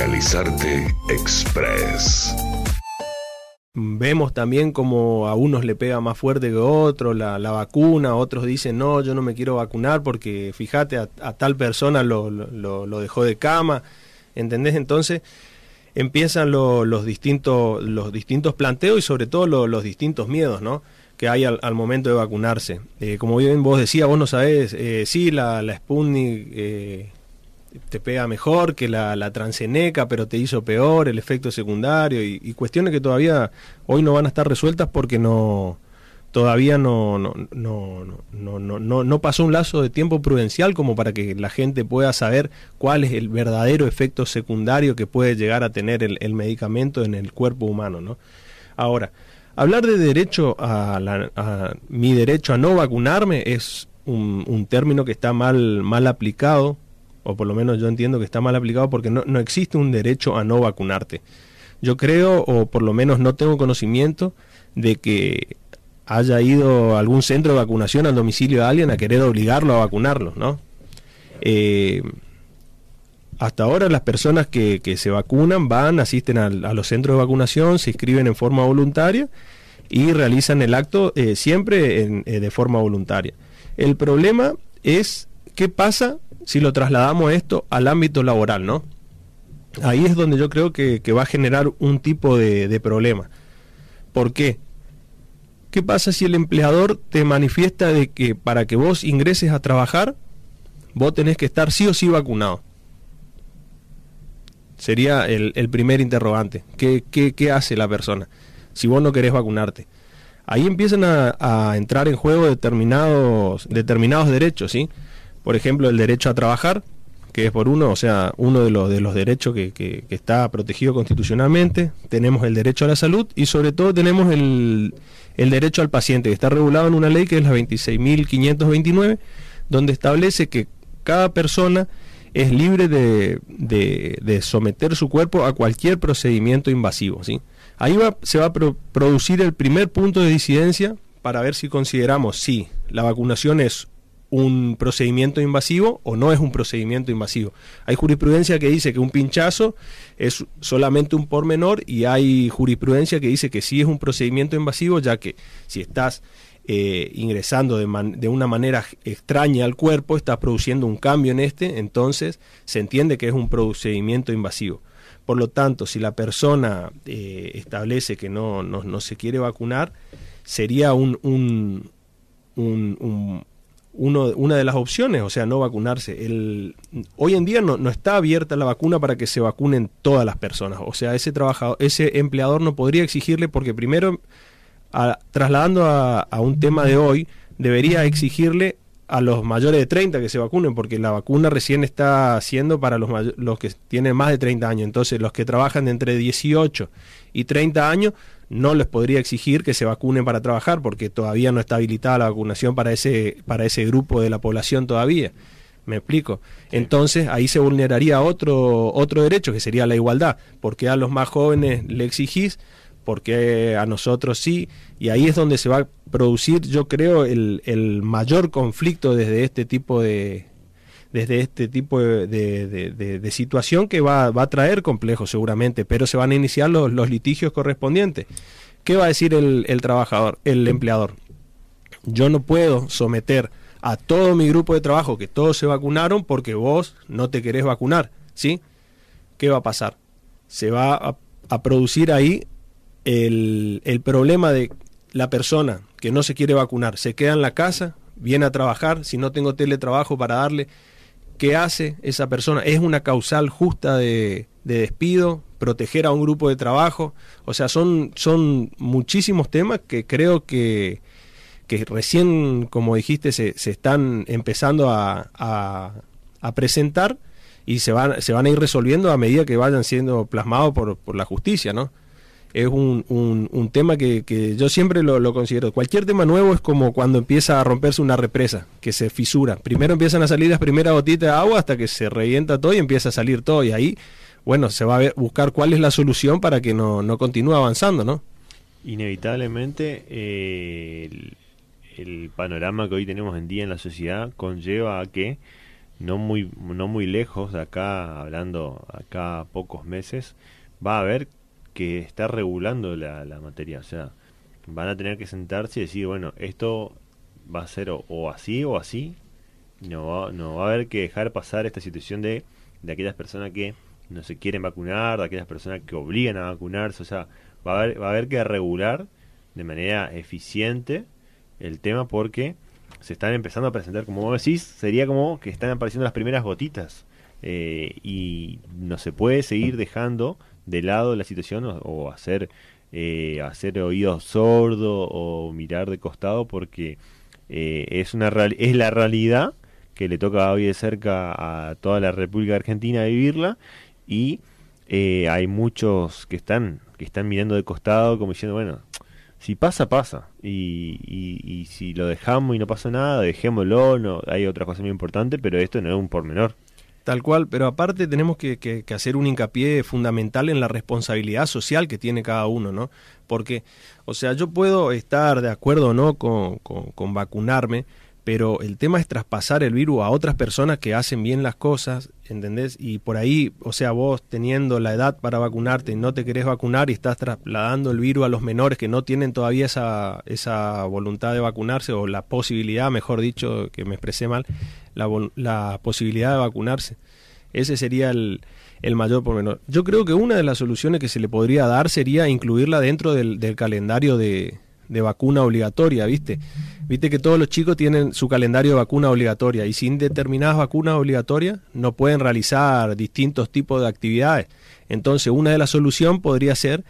Legalizarte Express. Vemos también como a unos le pega más fuerte que a otros la, vacuna, otros dicen no, yo no me quiero vacunar porque fíjate, a, tal persona lo, lo, dejó de cama, ¿entendés? Entonces empiezan los, distintos, los distintos planteos y sobre todo los distintos miedos, ¿no? que hay al, momento de vacunarse. Eh, como bien vos decías, vos no sabés, eh, sí, la, la Sputnik eh, te pega mejor que la, la Transeneca, pero te hizo peor el efecto secundario y, cuestiones que todavía hoy no van a estar resueltas porque no todavía no no, no, no, no, no pasó un lazo de tiempo prudencial como para que la gente pueda saber cuál es el verdadero efecto secundario que puede llegar a tener el, el medicamento en el cuerpo humano. ¿no? Ahora, Hablar de derecho a, mi derecho a no vacunarme es un, término que está mal, mal aplicado, o por lo menos yo entiendo que está mal aplicado porque no, existe un derecho a no vacunarte. Yo creo, o por lo menos no tengo conocimiento, de que haya ido a algún centro de vacunación al domicilio de alguien a querer obligarlo a vacunarlo, ¿no? Eh, hasta ahora las personas que, se vacunan van, asisten a, los centros de vacunación, se inscriben en forma voluntaria y realizan el acto eh, siempre eh, de forma voluntaria. El problema es qué pasa si lo trasladamos esto al ámbito laboral, ¿no? Ahí es donde yo creo que, va a generar un tipo de, de problema. ¿Por qué? ¿Qué pasa si el empleador te manifiesta de que para que vos ingreses a trabajar, vos tenés que estar sí o sí vacunado? Sería el, primer interrogante. ¿Qué, ¿Qué, hace la persona si vos no querés vacunarte? Ahí empiezan a, entrar en juego determinados, determinados derechos, ¿sí? Por ejemplo, el derecho a trabajar, que es por uno, o sea, uno de los, de los derechos que, que, está protegido constitucionalmente. Tenemos el derecho a la salud y sobre todo tenemos el, el derecho al paciente, que está regulado en una ley que es la 26.529, donde establece que cada persona es libre de, de, someter su cuerpo a cualquier procedimiento invasivo. ¿sí? Ahí va, se va a producir el primer punto de disidencia para ver si consideramos si la vacunación es un procedimiento invasivo o no es un procedimiento invasivo. Hay jurisprudencia que dice que un pinchazo es solamente un pormenor y hay jurisprudencia que dice que sí es un procedimiento invasivo, ya que si estás eh, ingresando de, una manera extraña al cuerpo, está produciendo un cambio en este, entonces se entiende que es un procedimiento invasivo. Por lo tanto, si la persona eh, establece que no, no, se quiere vacunar, sería un, un, un, uno, una de las opciones, o sea, no vacunarse. El, hoy en día no, no, está abierta la vacuna para que se vacunen todas las personas. O sea, ese trabajador, ese empleador no podría exigirle porque primero trasladando a, un tema de hoy, debería exigirle a los mayores de 30 que se vacunen, porque la vacuna recién está haciendo para los, los que tienen más de 30 años. Entonces, los que trabajan de entre 18 y 30 años, no les podría exigir que se vacunen para trabajar, porque todavía no está habilitada la vacunación para ese, para ese grupo de la población todavía. ¿Me explico? Entonces ahí se vulneraría otro, otro derecho, que sería la igualdad, porque a los más jóvenes le exigís porque a nosotros sí, y ahí es donde se va a producir, yo creo, el, mayor conflicto desde este tipo de desde este tipo de, situación que va, a traer complejo seguramente, pero se van a iniciar los, litigios correspondientes. ¿Qué va a decir el, trabajador, el empleador? Yo no puedo someter a todo mi grupo de trabajo que todos se vacunaron porque vos no te querés vacunar, ¿sí? ¿Qué va a pasar? Se va a producir ahí el, el problema de la persona que no se quiere vacunar, se queda en la casa, viene a trabajar, si no tengo teletrabajo para darle, ¿qué hace esa persona? ¿Es una causal justa de, despido? ¿Proteger a un grupo de trabajo? O sea, son, son muchísimos temas que creo que, que recién, como dijiste, se, se están empezando a, a, a, presentar y se van, se van a ir resolviendo a medida que vayan siendo plasmados por, por la justicia, ¿no? Es un, un, tema que, que, yo siempre lo, lo, considero. Cualquier tema nuevo es como cuando empieza a romperse una represa, que se fisura. Primero empiezan a salir las primeras gotitas de agua hasta que se revienta todo y empieza a salir todo. Y ahí, bueno, se va a ver, buscar cuál es la solución para que no, no continúe avanzando, ¿no? Inevitablemente, eh, el, el panorama que hoy tenemos en día en la sociedad conlleva a que no muy, no muy lejos de acá, hablando acá pocos meses, va a haber que estar regulando la, la materia. O sea, van a tener que sentarse y decir, bueno, esto va a ser o, así o así. No va, no va a haber que dejar pasar esta situación de, de aquellas personas que no se quieren vacunar, de aquellas personas que obligan a vacunarse. O sea, va a haber, va a haber que regular de manera eficiente el tema porque se están empezando a presentar, como vos decís, sería como que están apareciendo las primeras gotitas. Eh, y no se puede seguir dejando de lado la situación o, hacer, eh, hacer oídos sordos o mirar de costado porque eh, es, una es la realidad que le toca hoy de cerca a toda la República Argentina vivirla y hay muchos que están que están mirando de costado como diciendo bueno si pasa, pasa. Y, y, si lo dejamos y no pasa nada, dejémoslo. No, hay otra cosa muy importante, pero esto no es un pormenor. Tal cual, pero aparte tenemos que, que, hacer un hincapié fundamental en la responsabilidad social que tiene cada uno, ¿no? Porque, o sea, yo puedo estar de acuerdo o no con, con vacunarme, pero el tema es traspasar el virus a otras personas que hacen bien las cosas, ¿entendés? Y por ahí, o sea, vos teniendo la edad para vacunarte y no te querés vacunar y estás trasladando el virus a los menores que no tienen todavía esa, esa voluntad de vacunarse o la posibilidad, mejor dicho, que me expresé mal, la, la posibilidad de vacunarse. Ese sería el, el mayor pormenor. Yo creo que una de las soluciones que se le podría dar sería incluirla dentro del, del calendario de, de vacuna obligatoria, ¿viste? Viste que todos los chicos tienen su calendario de vacuna obligatoria y sin determinadas vacunas obligatorias no pueden realizar distintos tipos de actividades. Entonces, una de las soluciones podría ser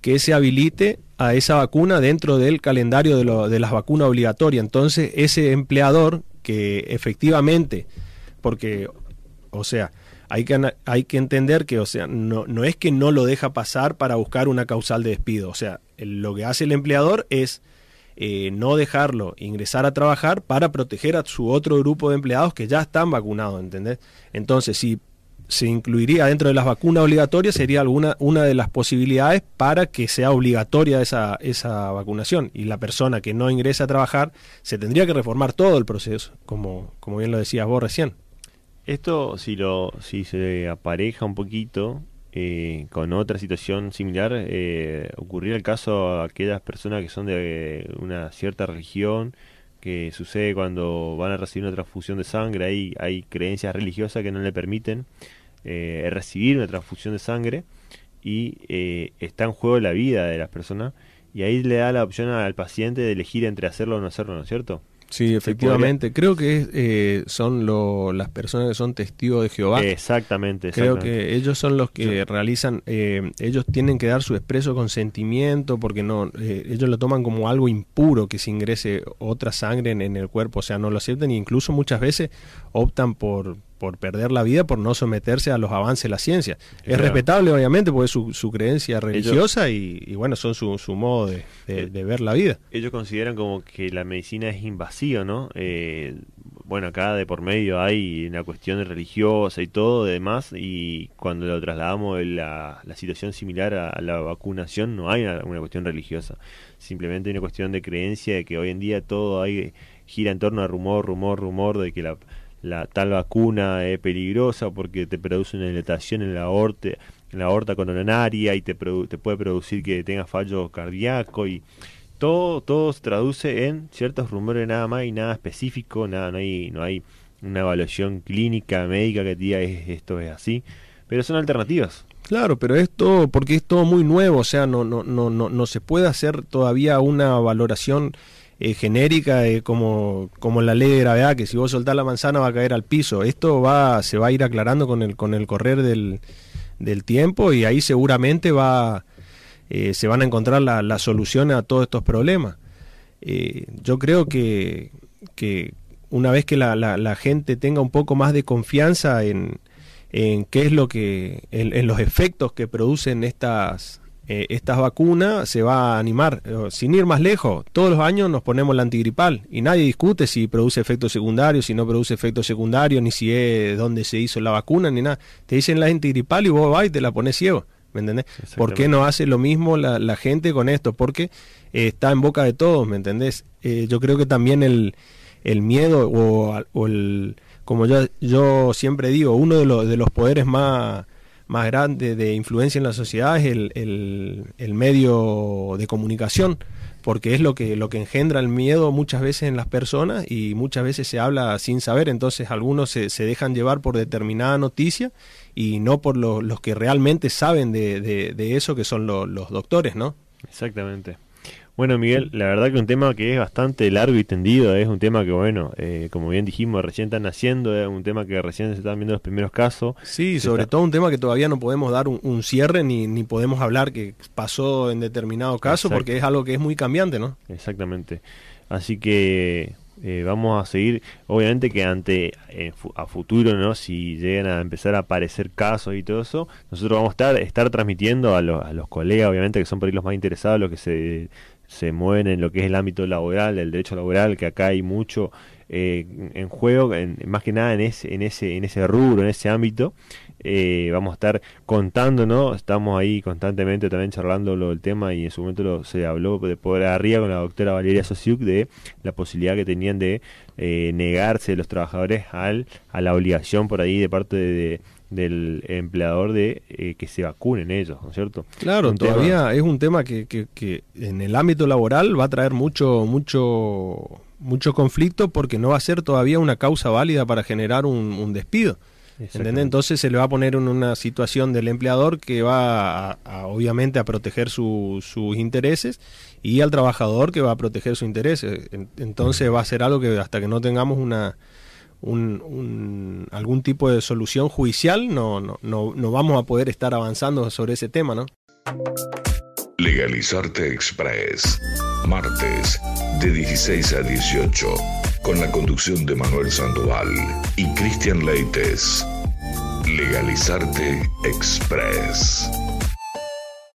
que se habilite a esa vacuna dentro del calendario de, de las vacunas obligatorias. Entonces, ese empleador que efectivamente, porque, o sea, hay que, hay que entender que, o sea, no, no es que no lo deja pasar para buscar una causal de despido. O sea, lo que hace el empleador es eh, no dejarlo ingresar a trabajar para proteger a su otro grupo de empleados que ya están vacunados, ¿entendés? Entonces, si se incluiría dentro de las vacunas obligatorias, sería alguna una de las posibilidades para que sea obligatoria esa, esa vacunación. Y la persona que no ingresa a trabajar, se tendría que reformar todo el proceso, como, como bien lo decías vos recién. Esto, si, lo, si se apareja un poquito eh, con otra situación similar, eh, el caso a aquellas personas que son de una cierta religión, que sucede cuando van a recibir una transfusión de sangre, hay, hay creencias religiosas que no le permiten eh, recibir una transfusión de sangre y eh, está en juego la vida de las personas y ahí le da la opción al paciente de elegir entre hacerlo o no hacerlo, ¿no es cierto? Sí, efectivamente. Creo que eh, son las personas que son testigos de Jehová. Exactamente. Creo que ellos son los que realizan, eh, ellos tienen que dar su expreso consentimiento porque no, eh, ellos lo toman como algo impuro que se ingrese otra sangre en, en el cuerpo, o sea, no lo aceptan e incluso muchas veces optan por, por perder la vida por no someterse a los avances de la ciencia. Es respetable, obviamente, porque es su, su creencia religiosa y, bueno, son su, su modo de, de, ver la vida. Ellos consideran como que la medicina es invasiva, ¿no? Eh, bueno, acá de por medio hay una cuestión religiosa y todo, demás, y cuando lo trasladamos la, la situación similar a, la vacunación, no hay una, una, cuestión religiosa. Simplemente hay una cuestión de creencia de que hoy en día todo hay, gira en torno a rumor, rumor, rumor, de que la la tal vacuna es peligrosa porque te produce una dilatación en la aorta, en la aorta coronaria y te, te puede producir que tengas fallo cardíaco y todo todo se traduce en ciertos rumores nada más y nada específico, nada no hay no hay una evaluación clínica médica que diga esto es así, pero son alternativas. Claro, pero esto porque es todo muy nuevo, o sea, no no no no no se puede hacer todavía una valoración eh, genérica eh, como, como la ley de gravedad, que si vos soltás la manzana va a caer al piso. Esto va, se va a ir aclarando con el, con el correr del, del tiempo y ahí seguramente va, eh, se van a encontrar las la soluciones a todos estos problemas. yo creo que, que una vez que la, la, la, gente tenga un poco más de confianza en, en qué es lo que, en los efectos que producen estas eh, estas vacunas se va a animar. Eh, sin ir más lejos, todos los años nos ponemos la antigripal y nadie discute si produce efectos secundarios, si no produce efectos secundarios, ni si es dónde se hizo la vacuna, ni nada. Te dicen la antigripal y vos vas y te la pones ciego. ¿Me entendés? ¿Por qué no hace lo mismo la, gente con esto? Porque eh, está en boca de todos, ¿me entendés? yo creo que también el, el miedo o, o el como yo, yo siempre digo, uno de, los de los poderes más, más grandes de influencia en la sociedad es el, el, el medio de comunicación porque es lo que, lo que engendra el miedo muchas veces en las personas y muchas veces se habla sin saber, entonces algunos se, se dejan llevar por determinada noticia y no por lo, los que realmente saben de, de, eso, que son lo, los doctores, ¿no? Exactamente. Bueno, Miguel, la verdad que un tema que es bastante largo y tendido, es un tema que, bueno, eh, como bien dijimos, recién están naciendo, es un tema que recién se están viendo los primeros casos. Sí, sobre está... todo un tema que todavía no podemos dar un, un cierre ni, ni, podemos hablar que pasó en determinado caso, Exacto. porque es algo que es muy cambiante, ¿no? Exactamente. Así que eh, vamos a seguir, obviamente que ante eh, a futuro, ¿no? Si llegan a empezar a aparecer casos y todo eso, nosotros vamos a estar, estar transmitiendo a, lo, a los colegas, obviamente que son por ahí los más interesados, los que se se mueven en lo que es el ámbito laboral, el derecho laboral, que acá hay mucho eh, en juego, en, más que nada en ese, en ese, en ese rubro, en ese ámbito. Eh, vamos a estar contando, ¿no? Estamos ahí constantemente también charlando lo tema y en su momento lo, se habló de poder arriba con la doctora Valeria Sosiuk de la posibilidad que tenían de eh, negarse los trabajadores al, a la obligación por ahí de parte de del empleador de eh, que se vacunen ellos, ¿no es cierto? Claro, un todavía tema... es un tema que, que, que, en el ámbito laboral va a traer mucho, mucho, mucho conflicto porque no va a ser todavía una causa válida para generar un, un despido. ¿Entendés? Entonces se le va a poner en una situación del empleador que va a, a, obviamente a proteger su, sus intereses y al trabajador que va a proteger sus intereses. Entonces va a ser algo que hasta que no tengamos una, un, algún tipo de solución judicial, no, no, no, no vamos a poder estar avanzando sobre ese tema, ¿no? Legalizarte Express, martes de 16 a 18, con la conducción de Manuel Sandoval y Cristian Leites. Legalizarte Express.